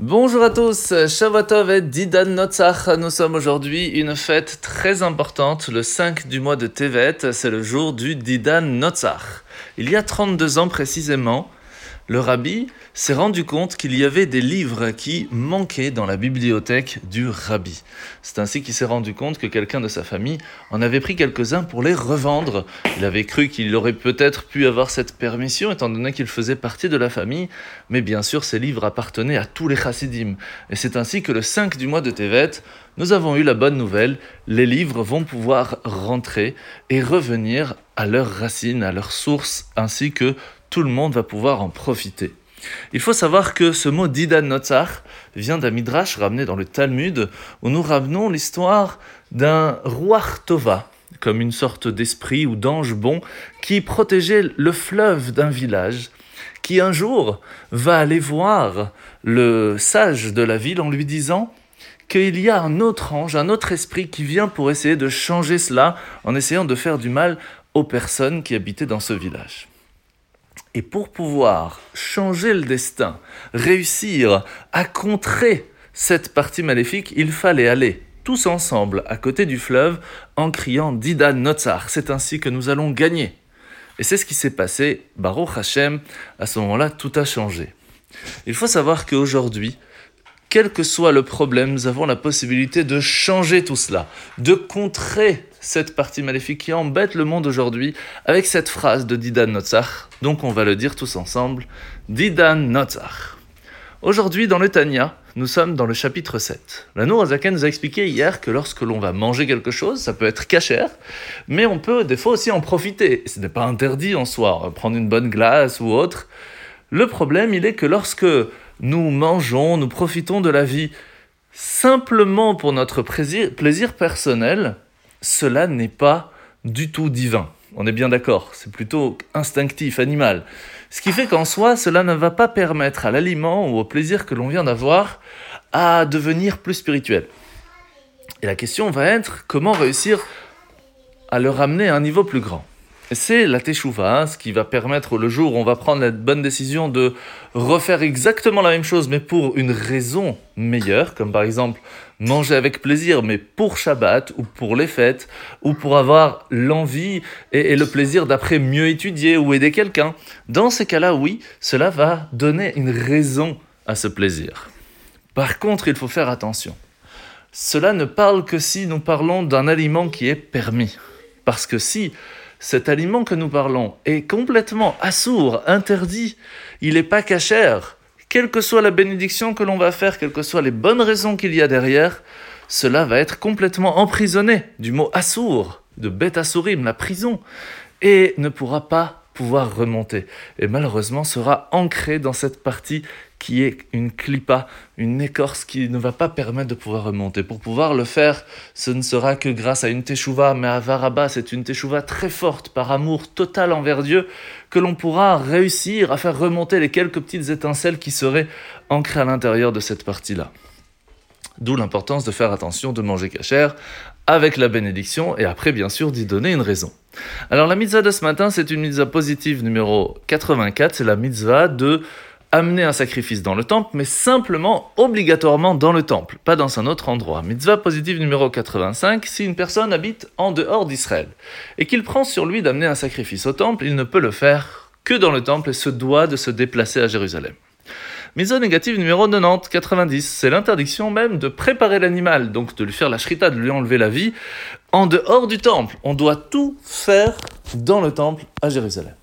Bonjour à tous, Shavuotov et Didan Notzach. Nous sommes aujourd'hui une fête très importante, le 5 du mois de Tevet, c'est le jour du Didan Notzach. Il y a 32 ans précisément, le rabbi s'est rendu compte qu'il y avait des livres qui manquaient dans la bibliothèque du rabbi. C'est ainsi qu'il s'est rendu compte que quelqu'un de sa famille en avait pris quelques-uns pour les revendre. Il avait cru qu'il aurait peut-être pu avoir cette permission étant donné qu'il faisait partie de la famille, mais bien sûr ces livres appartenaient à tous les chassidim. Et c'est ainsi que le 5 du mois de Tevet, nous avons eu la bonne nouvelle, les livres vont pouvoir rentrer et revenir à leurs racines, à leurs sources, ainsi que tout le monde va pouvoir en profiter. Il faut savoir que ce mot Didan Notzach vient d'un midrash ramené dans le Talmud, où nous ramenons l'histoire d'un roi Tova, comme une sorte d'esprit ou d'ange bon, qui protégeait le fleuve d'un village, qui un jour va aller voir le sage de la ville en lui disant qu'il y a un autre ange, un autre esprit qui vient pour essayer de changer cela en essayant de faire du mal aux personnes qui habitaient dans ce village. Et pour pouvoir changer le destin, réussir à contrer cette partie maléfique, il fallait aller tous ensemble à côté du fleuve en criant Dida Notzar. C'est ainsi que nous allons gagner. Et c'est ce qui s'est passé. Baruch Hashem, à ce moment-là, tout a changé. Il faut savoir qu'aujourd'hui, quel que soit le problème, nous avons la possibilité de changer tout cela, de contrer cette partie maléfique qui embête le monde aujourd'hui avec cette phrase de Didan Notzach. Donc on va le dire tous ensemble. Didan Notzach. Aujourd'hui, dans le Tanya, nous sommes dans le chapitre 7. La Nourazaken nous a expliqué hier que lorsque l'on va manger quelque chose, ça peut être cachère, mais on peut des fois aussi en profiter. Ce n'est pas interdit en soi, prendre une bonne glace ou autre. Le problème, il est que lorsque nous mangeons, nous profitons de la vie simplement pour notre plaisir personnel, cela n'est pas du tout divin. On est bien d'accord, c'est plutôt instinctif, animal. Ce qui fait qu'en soi, cela ne va pas permettre à l'aliment ou au plaisir que l'on vient d'avoir à devenir plus spirituel. Et la question va être comment réussir à le ramener à un niveau plus grand? C'est la teshuva, hein, ce qui va permettre le jour où on va prendre la bonne décision de refaire exactement la même chose, mais pour une raison meilleure, comme par exemple manger avec plaisir, mais pour Shabbat, ou pour les fêtes, ou pour avoir l'envie et, et, le plaisir d'après mieux étudier ou aider quelqu'un. Dans ces cas-là, oui, cela va donner une raison à ce plaisir. Par contre, il faut faire attention. Cela ne parle que si nous parlons d'un aliment qui est permis. Parce que si cet aliment que nous parlons est complètement assourd, interdit, il n'est pas cachère, quelle que soit la bénédiction que l'on va faire, quelles que soient les bonnes raisons qu'il y a derrière, cela va être complètement emprisonné du mot assour, de bête assourim, la prison, et ne pourra pas pouvoir remonter. Et malheureusement sera ancré dans cette partie qui est une clipa, une écorce qui ne va pas permettre de pouvoir remonter. Pour pouvoir le faire, ce ne sera que grâce à une teshuva, mais à Varaba, c'est une teshuva très forte, par amour total envers Dieu, que l'on pourra réussir à faire remonter les quelques petites étincelles qui seraient ancrées à l'intérieur de cette partie-là. D'où l'importance de faire attention de manger cachère avec la bénédiction et après bien sûr d'y donner une raison. Alors la mitzvah de ce matin, c'est une mitzvah positive numéro 84, c'est la mitzvah de amener un sacrifice dans le temple, mais simplement, obligatoirement dans le temple, pas dans un autre endroit. Mitzvah positive numéro 85, si une personne habite en dehors d'Israël et qu'il prend sur lui d'amener un sacrifice au temple, il ne peut le faire que dans le temple et se doit de se déplacer à Jérusalem. Mitzvah négative numéro 90, 90, c'est l'interdiction même de préparer l'animal, donc de lui faire la shrita, de lui enlever la vie, en dehors du temple. On doit tout faire dans le temple à Jérusalem.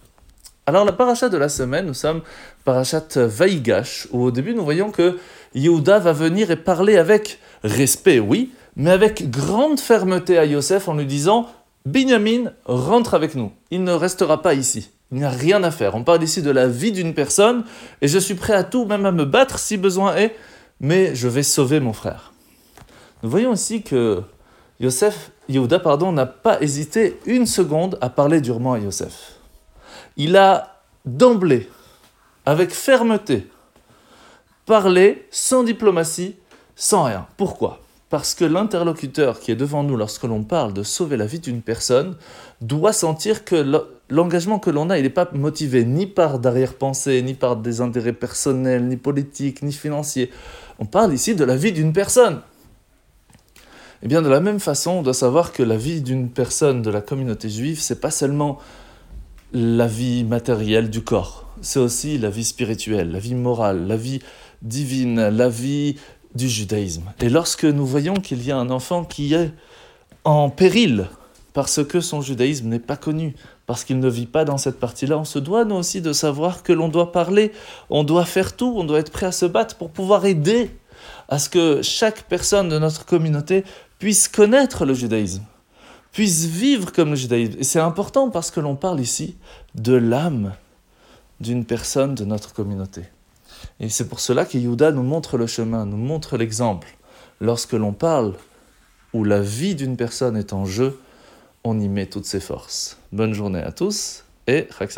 Alors la paracha de la semaine, nous sommes parachat Vaïgash, où au début nous voyons que Yehuda va venir et parler avec respect, oui, mais avec grande fermeté à Yosef en lui disant Binyamin, rentre avec nous, il ne restera pas ici, il n'y a rien à faire. On parle ici de la vie d'une personne, et je suis prêt à tout, même à me battre si besoin est, mais je vais sauver mon frère. Nous voyons ici que Yosef, Yehuda pardon, n'a pas hésité une seconde à parler durement à Yosef il a d'emblée, avec fermeté, parlé sans diplomatie, sans rien. Pourquoi? Parce que l'interlocuteur qui est devant nous lorsque l'on parle de sauver la vie d'une personne doit sentir que l'engagement que l'on a, il n'est pas motivé ni par d'arrière-pensée, ni par des intérêts personnels, ni politiques, ni financiers. On parle ici de la vie d'une personne. Eh bien, de la même façon, on doit savoir que la vie d'une personne de la communauté juive, c'est pas seulement la vie matérielle du corps, c'est aussi la vie spirituelle, la vie morale, la vie divine, la vie du judaïsme. Et lorsque nous voyons qu'il y a un enfant qui est en péril parce que son judaïsme n'est pas connu, parce qu'il ne vit pas dans cette partie-là, on se doit nous aussi de savoir que l'on doit parler, on doit faire tout, on doit être prêt à se battre pour pouvoir aider à ce que chaque personne de notre communauté puisse connaître le judaïsme, puisse vivre comme le judaïsme. Et c'est important parce que l'on parle ici de l'âme d'une personne de notre communauté. Et c'est pour cela que Yehuda nous montre le chemin, nous montre l'exemple. Lorsque l'on parle où la vie d'une personne est en jeu, on y met toutes ses forces. Bonne journée à tous et Chag